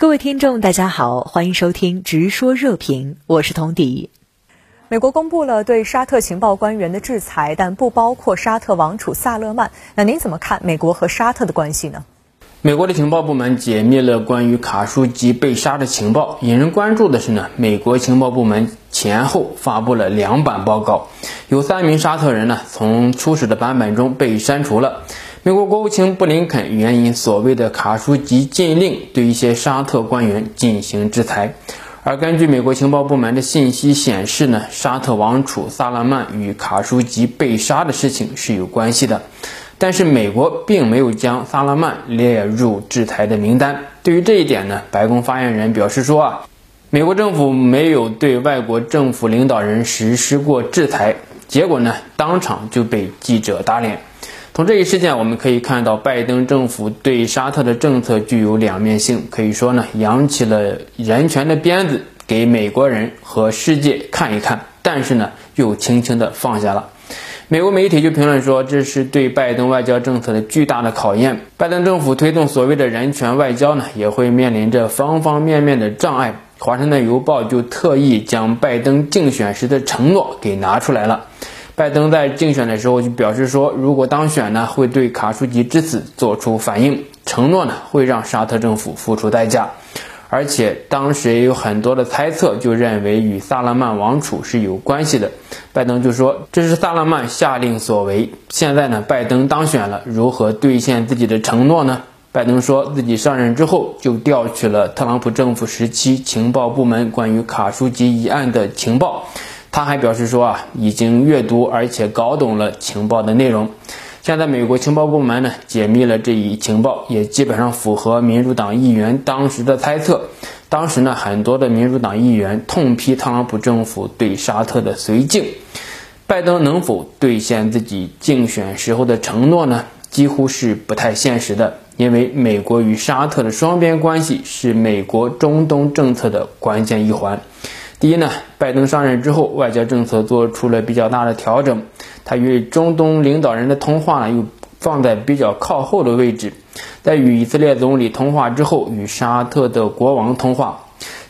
各位听众，大家好，欢迎收听《直说热评》，我是童迪。美国公布了对沙特情报官员的制裁，但不包括沙特王储萨勒曼。那您怎么看美国和沙特的关系呢？美国的情报部门解密了关于卡舒吉被杀的情报。引人关注的是呢，美国情报部门前后发布了两版报告，有三名沙特人呢从初始的版本中被删除了。美国国务卿布林肯援引所谓的卡舒吉禁令，对一些沙特官员进行制裁。而根据美国情报部门的信息显示呢，沙特王储萨勒曼与卡舒吉被杀的事情是有关系的。但是美国并没有将萨勒曼列入制裁的名单。对于这一点呢，白宫发言人表示说啊，美国政府没有对外国政府领导人实施过制裁。结果呢，当场就被记者打脸。从这一事件我们可以看到，拜登政府对沙特的政策具有两面性，可以说呢，扬起了人权的鞭子给美国人和世界看一看，但是呢，又轻轻的放下了。美国媒体就评论说，这是对拜登外交政策的巨大的考验。拜登政府推动所谓的人权外交呢，也会面临着方方面面的障碍。华盛顿邮报就特意将拜登竞选时的承诺给拿出来了。拜登在竞选的时候就表示说，如果当选呢，会对卡舒吉之死做出反应，承诺呢会让沙特政府付出代价，而且当时也有很多的猜测，就认为与萨勒曼王储是有关系的。拜登就说这是萨勒曼下令所为。现在呢，拜登当选了，如何兑现自己的承诺呢？拜登说自己上任之后就调取了特朗普政府时期情报部门关于卡舒吉一案的情报。他还表示说啊，已经阅读而且搞懂了情报的内容。现在美国情报部门呢解密了这一情报，也基本上符合民主党议员当时的猜测。当时呢，很多的民主党议员痛批特朗普政府对沙特的绥靖。拜登能否兑现自己竞选时候的承诺呢？几乎是不太现实的，因为美国与沙特的双边关系是美国中东政策的关键一环。第一呢，拜登上任之后，外交政策做出了比较大的调整，他与中东领导人的通话呢又放在比较靠后的位置，在与以色列总理通话之后，与沙特的国王通话，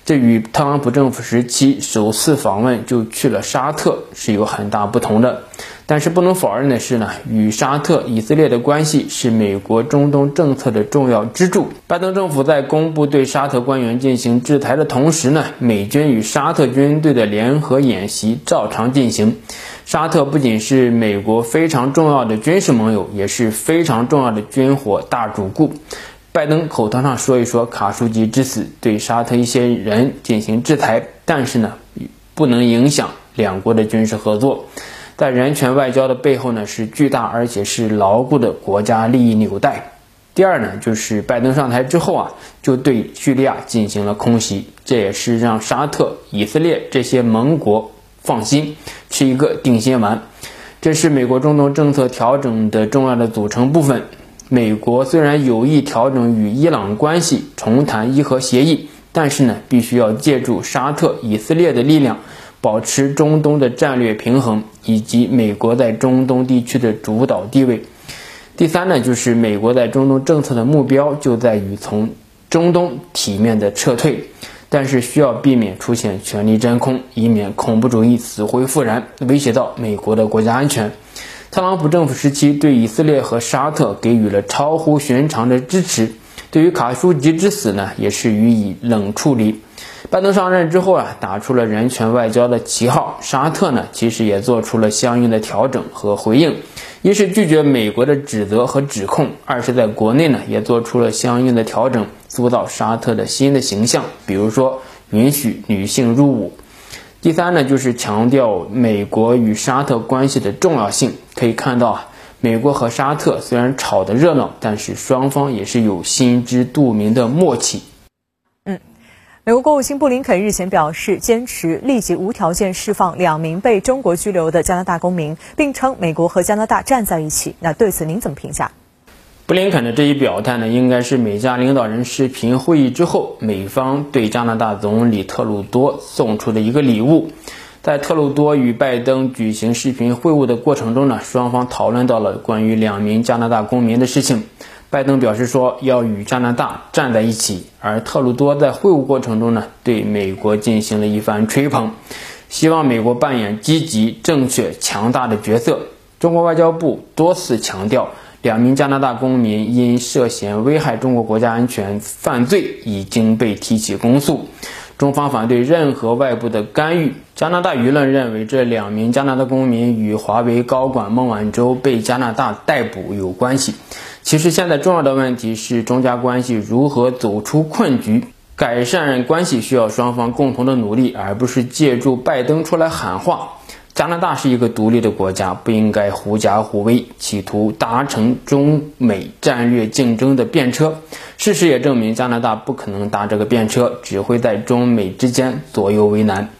这与特朗普政府时期首次访问就去了沙特是有很大不同的。但是不能否认的是呢，与沙特、以色列的关系是美国中东政策的重要支柱。拜登政府在公布对沙特官员进行制裁的同时呢，美军与沙特军队的联合演习照常进行。沙特不仅是美国非常重要的军事盟友，也是非常重要的军火大主顾。拜登口头上说一说卡舒吉之死，对沙特一些人进行制裁，但是呢，不能影响两国的军事合作。在人权外交的背后呢，是巨大而且是牢固的国家利益纽带。第二呢，就是拜登上台之后啊，就对叙利亚进行了空袭，这也是让沙特、以色列这些盟国放心，吃一个定心丸。这是美国中东政策调整的重要的组成部分。美国虽然有意调整与伊朗关系，重谈伊核协议，但是呢，必须要借助沙特、以色列的力量。保持中东的战略平衡，以及美国在中东地区的主导地位。第三呢，就是美国在中东政策的目标就在于从中东体面的撤退，但是需要避免出现权力真空，以免恐怖主义死灰复燃，威胁到美国的国家安全。特朗普政府时期对以色列和沙特给予了超乎寻常的支持，对于卡舒吉之死呢，也是予以冷处理。拜登上任之后啊，打出了人权外交的旗号。沙特呢，其实也做出了相应的调整和回应。一是拒绝美国的指责和指控，二是在国内呢，也做出了相应的调整，塑造沙特的新的形象。比如说，允许女性入伍。第三呢，就是强调美国与沙特关系的重要性。可以看到啊，美国和沙特虽然吵得热闹，但是双方也是有心知肚明的默契。美国国务卿布林肯日前表示，坚持立即无条件释放两名被中国拘留的加拿大公民，并称美国和加拿大站在一起。那对此您怎么评价？布林肯的这一表态呢，应该是美加领导人视频会议之后，美方对加拿大总理特鲁多送出的一个礼物。在特鲁多与拜登举行视频会晤的过程中呢，双方讨论到了关于两名加拿大公民的事情。拜登表示说要与加拿大站在一起，而特鲁多在会晤过程中呢，对美国进行了一番吹捧，希望美国扮演积极、正确、强大的角色。中国外交部多次强调，两名加拿大公民因涉嫌危害中国国家安全犯罪已经被提起公诉。中方反对任何外部的干预。加拿大舆论认为，这两名加拿大公民与华为高管孟晚舟被加拿大逮捕有关系。其实，现在重要的问题是中加关系如何走出困局。改善关系需要双方共同的努力，而不是借助拜登出来喊话。加拿大是一个独立的国家，不应该狐假虎威，企图达成中美战略竞争的便车。事实也证明，加拿大不可能搭这个便车，只会在中美之间左右为难。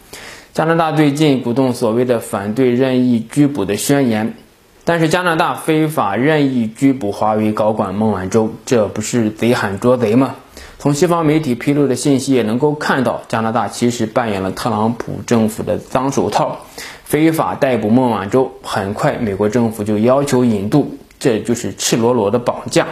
加拿大最近鼓动所谓的反对任意拘捕的宣言，但是加拿大非法任意拘捕华为高管孟晚舟，这不是贼喊捉贼吗？从西方媒体披露的信息也能够看到，加拿大其实扮演了特朗普政府的脏手套。非法逮捕孟晚舟，很快美国政府就要求引渡，这就是赤裸裸的绑架。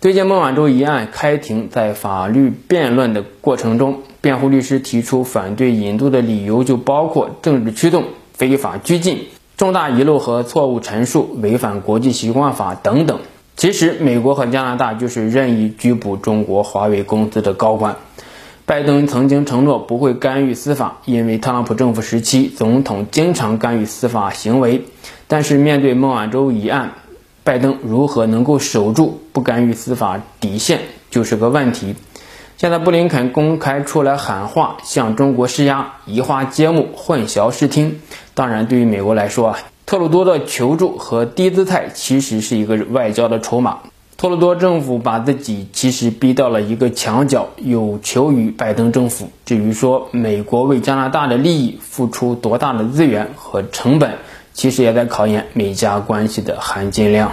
最近孟晚舟一案开庭，在法律辩论的过程中，辩护律师提出反对引渡的理由就包括政治驱动、非法拘禁、重大遗漏和错误陈述、违反国际习惯法等等。其实，美国和加拿大就是任意拘捕中国华为公司的高管。拜登曾经承诺不会干预司法，因为特朗普政府时期总统经常干预司法行为。但是面对孟晚舟一案，拜登如何能够守住不干预司法底线，就是个问题。现在布林肯公开出来喊话，向中国施压，移花接木，混淆视听。当然，对于美国来说啊，特鲁多的求助和低姿态其实是一个外交的筹码。特鲁多政府把自己其实逼到了一个墙角，有求于拜登政府。至于说美国为加拿大的利益付出多大的资源和成本，其实也在考验美加关系的含金量。